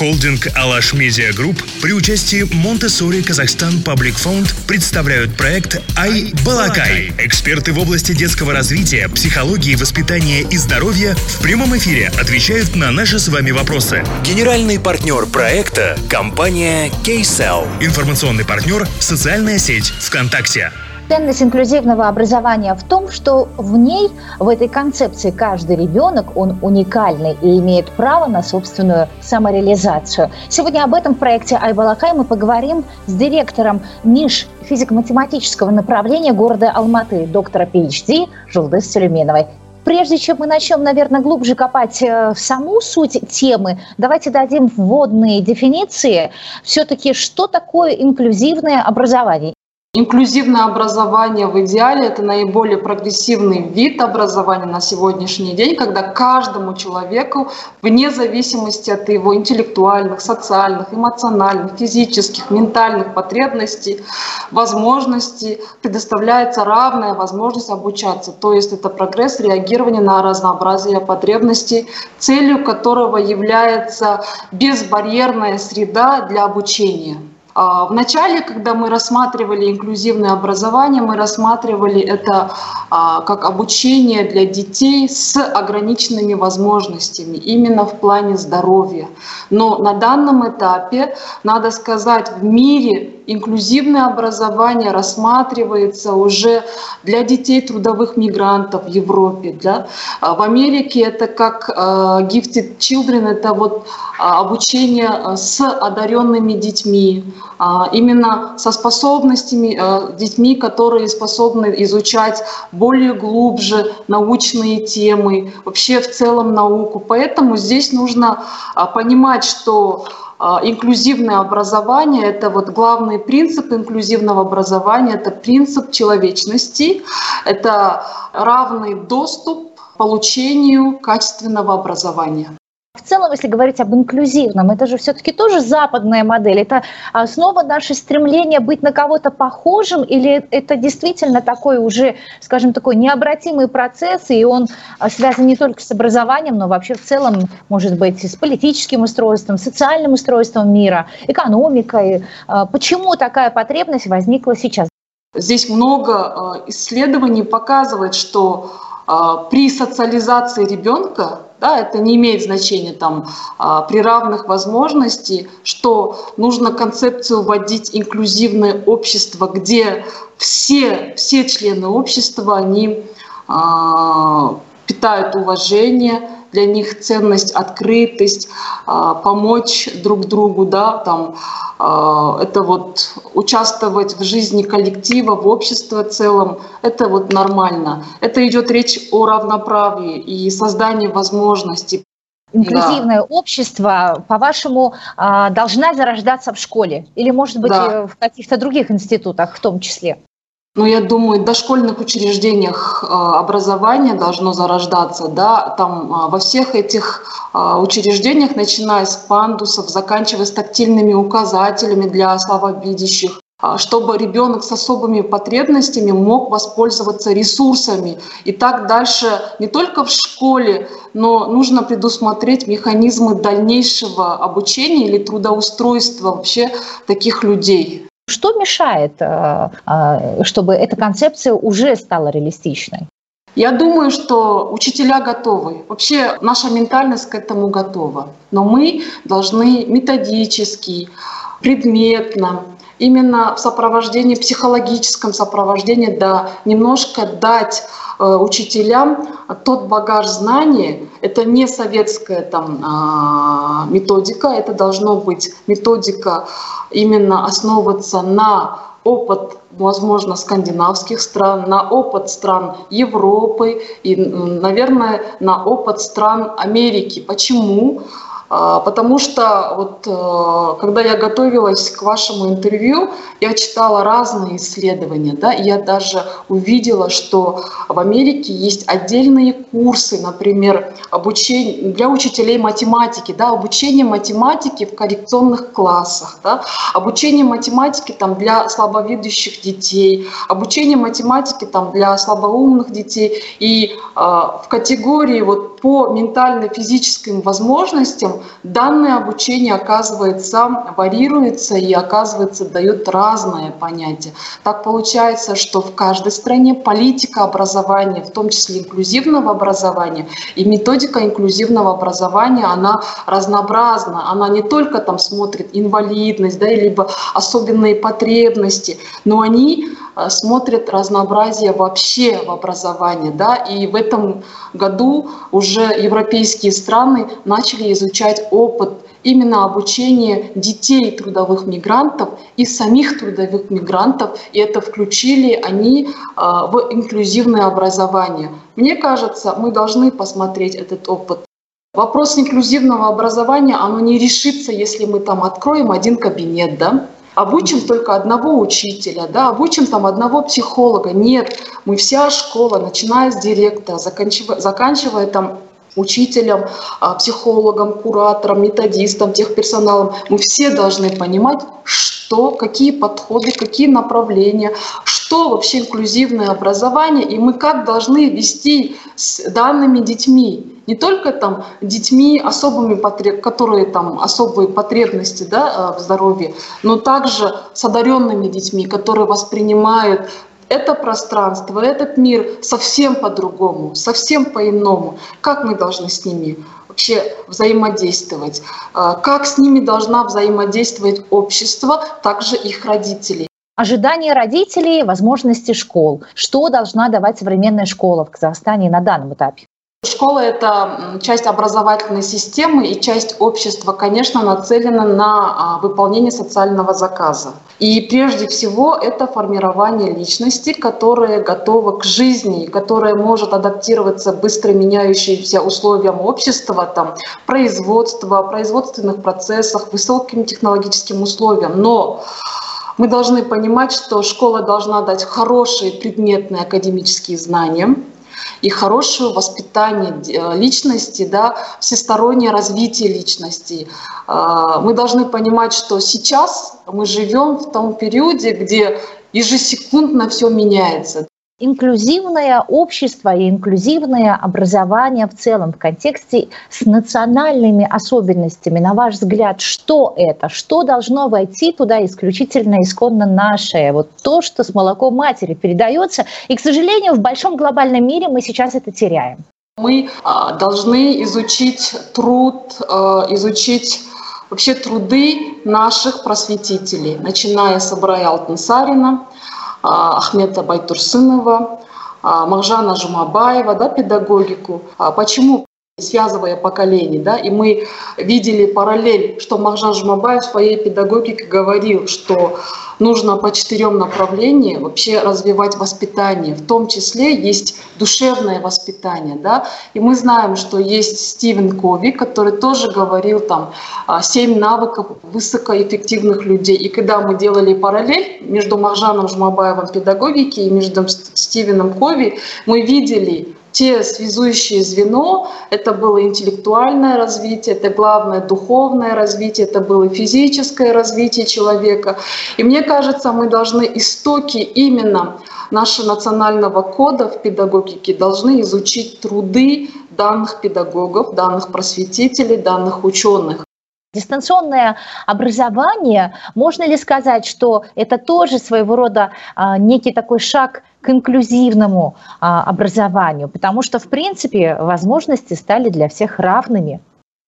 Холдинг «Алаш Media Group» при участии Montessori Kazakhstan Public Fund представляют проект «i-balaqai». Эксперты в области детского развития, психологии, воспитания и здоровья в прямом эфире отвечают на наши с вами вопросы. Генеральный партнер проекта – компания Kcell. Информационный партнер – социальная сеть ВКонтакте. Ценность инклюзивного образования в том, что в ней, в этой концепции, каждый ребенок, он уникальный и имеет право на собственную самореализацию. Сегодня об этом в проекте i-balaqai мы поговорим с директором НИШ физико-математического направления города Алматы, доктора PhD Жулдыз Сулейменовой. Прежде чем мы начнем, наверное, глубже копать э, в саму суть темы, давайте дадим вводные дефиниции. Все-таки, что такое инклюзивное образование? Инклюзивное образование в идеале – это наиболее прогрессивный вид образования на сегодняшний день, когда каждому человеку, вне зависимости от его интеллектуальных, социальных, эмоциональных, физических, ментальных потребностей, возможностей, предоставляется равная возможность обучаться. То есть это прогресс реагирования на разнообразие потребностей, целью которого является безбарьерная среда для обучения. А, в начале, когда мы рассматривали инклюзивное образование, мы рассматривали это а, как обучение для детей с ограниченными возможностями, именно в плане здоровья. Но на данном этапе, надо сказать, в мире инклюзивное образование рассматривается уже для детей трудовых мигрантов в Европе. Да? А в Америке это как Gifted Children, это вот обучение с одаренными детьми, а, именно со способностями, детьми, которые способны изучать более глубже научные темы, вообще в целом науку. Поэтому здесь нужно а, понимать, что а, инклюзивное образование – это вот главный принцип инклюзивного образования, это принцип человечности, это равный доступ к получению качественного образования. В целом, если говорить об инклюзивном, это же все-таки тоже западная модель. Это снова наше стремление быть на кого-то похожим, или это действительно такой уже, скажем, такой необратимый процесс, и он а, связан не только с образованием, но вообще в целом, может быть, с политическим устройством, социальным устройством мира, экономикой. А, почему такая потребность возникла сейчас? Здесь много а, исследований показывает, что при социализации ребенка да, это не имеет значения там, а, при равных возможностях, что нужно концепцию вводить инклюзивное общество, где все, все члены общества, они а, питают уважение, для них ценность, открытость, а, помочь друг другу, да, там, а, это вот участвовать в жизни коллектива, в обществе в целом, это вот нормально. Это идет речь о равноправии и создании возможностей. Инклюзивное да. общество, по-вашему, а, должна зарождаться в школе или, может быть, да. в каких-то других институтах в том числе? Ну, я думаю, в дошкольных учреждениях а, образование должно зарождаться, да, там а, во всех этих а, учреждениях, начиная с пандусов, заканчивая с тактильными указателями для слабовидящих, чтобы ребенок с особыми потребностями мог воспользоваться ресурсами. И так дальше не только в школе, но нужно предусмотреть механизмы дальнейшего обучения или трудоустройства вообще таких людей. Что мешает, э, э, чтобы эта концепция уже стала реалистичной? Я думаю, что учителя готовы. Вообще наша ментальность к этому готова. Но мы должны методически, предметно, именно в сопровождении, психологическом сопровождении, да, немножко дать э, учителям тот багаж знаний. Это не советская там э, методика, это должно быть методика именно основываться на опыт, возможно, скандинавских стран, на опыт стран Европы и, наверное, на опыт стран Америки. Почему? А, потому что вот э, когда я готовилась к вашему интервью, я читала разные исследования, да, я даже увидела, что в Америке есть отдельные курсы, например, обучение для учителей математики, да, обучение математики в коррекционных классах, да, обучение математики там для слабовидящих детей, обучение математики там для слабоумных детей. И э, в категории вот по ментально-физическим возможностям данное обучение, оказывается, варьируется и, оказывается, дает разное понятие. Так получается, что в каждой стране политика образования, в том числе инклюзивного образования и методика инклюзивного образования, она разнообразна. Она не только там смотрит инвалидность, да, либо особенные потребности, но они Э, смотрят разнообразие вообще в образовании. Да? И в этом году уже европейские страны начали изучать опыт именно обучения детей трудовых мигрантов и самих трудовых мигрантов, и это включили они э, в инклюзивное образование. Мне кажется, мы должны посмотреть этот опыт. Вопрос инклюзивного образования, оно не решится, если мы там откроем один кабинет, да, обучим только одного учителя, да, обучим там одного психолога. Нет, мы вся школа, начиная с директора, заканчивая, заканчивая там учителем, а, психологом, куратором, методистом, техперсоналом, мы все должны понимать, что, какие подходы, какие направления, что вообще инклюзивное образование, и мы как должны вести с данными детьми. Не только там детьми особыми потреб, которые там особые потребности да, э, в здоровье, но также с одаренными детьми, которые воспринимают это пространство, этот мир совсем по-другому, совсем по-иному. Как мы должны с ними вообще взаимодействовать? Э, как с ними должна взаимодействовать общество, также их родители? Ожидания родителей, возможности школ. Что должна давать современная школа в Казахстане на данном этапе? Школа – это часть образовательной системы и часть общества, конечно, нацелена на а, выполнение социального заказа. И прежде всего это формирование личности, которая готова к жизни, которая может адаптироваться быстро меняющимся условиям общества, там, производства, производственных процессах, высоким технологическим условиям. Но мы должны понимать, что школа должна дать хорошие предметные академические знания – и хорошее воспитание э, личности, да, всестороннее развитие личности. А, мы должны понимать, что сейчас мы живем в том периоде, где ежесекундно все меняется инклюзивное общество и инклюзивное образование в целом в контексте с национальными особенностями, на ваш взгляд, что это? Что должно войти туда исключительно исконно наше? Вот то, что с молоком матери передается. И, к сожалению, в большом глобальном мире мы сейчас это теряем. Мы а, должны изучить труд, а, изучить вообще труды наших просветителей, начиная с Абрая Алтансарина, Ахмета Байтурсынова, а, Махжана Жумабаева, да, педагогику. А почему связывая поколения, да, и мы видели параллель, что Махжан Жумабаев в своей педагогике говорил, что нужно по четырем направлениям вообще развивать воспитание. В том числе есть душевное воспитание. Да? И мы знаем, что есть Стивен Кови, который тоже говорил там а, семь навыков высокоэффективных людей. И когда мы делали параллель между Махжаном Жумабаевым педагогики и между Стивеном Кови, мы видели те связующие звено, это было интеллектуальное развитие, это главное духовное развитие, это было физическое развитие человека. И мне кажется, мы должны истоки именно нашего национального кода в педагогике должны изучить труды данных педагогов, данных просветителей, данных ученых. Дистанционное образование, можно ли сказать, что это тоже своего рода а, некий такой шаг к инклюзивному а, образованию, потому что, в принципе, возможности стали для всех равными.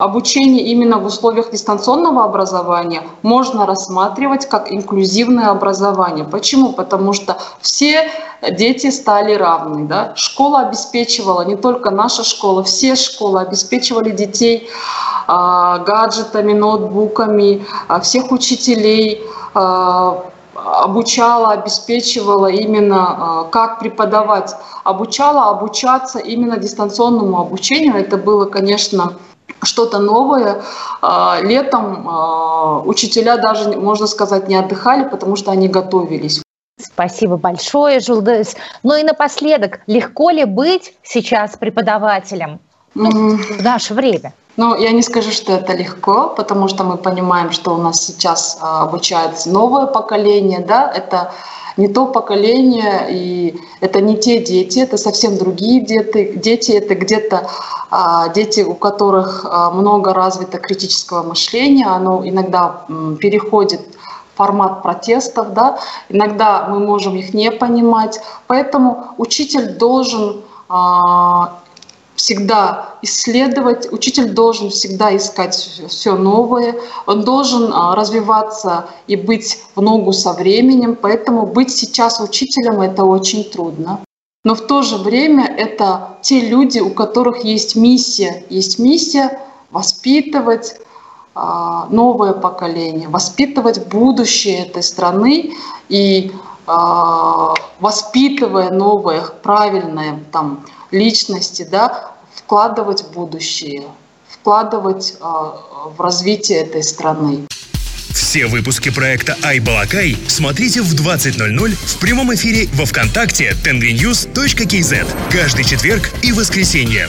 Обучение именно в условиях дистанционного образования можно рассматривать как инклюзивное образование. Почему? Потому что все дети стали равны. Да? Школа обеспечивала, не только наша школа, все школы обеспечивали детей а, гаджетами, ноутбуками, а, всех учителей, а, обучала, обеспечивала именно как преподавать, обучала обучаться именно дистанционному обучению. Это было, конечно, что-то новое. Летом учителя даже, можно сказать, не отдыхали, потому что они готовились. Спасибо большое, Жулдес. Ну и напоследок, легко ли быть сейчас преподавателем ну, в наше время? Ну, я не скажу, что это легко, потому что мы понимаем, что у нас сейчас а, обучается новое поколение, да, это не то поколение, и это не те дети, это совсем другие дети. Дети это где-то а, дети, у которых а, много развито критического мышления, оно иногда м, переходит формат протестов, да, иногда мы можем их не понимать, поэтому учитель должен а, всегда исследовать, учитель должен всегда искать все новое, он должен а, развиваться и быть в ногу со временем, поэтому быть сейчас учителем это очень трудно. Но в то же время это те люди, у которых есть миссия, есть миссия воспитывать а, новое поколение, воспитывать будущее этой страны. И воспитывая новые правильные там личности, да, вкладывать в будущее, вкладывать э, в развитие этой страны. Все выпуски проекта «Айбалакай» смотрите в 20.00 в прямом эфире во Вконтакте tenvinews.kz каждый четверг и воскресенье.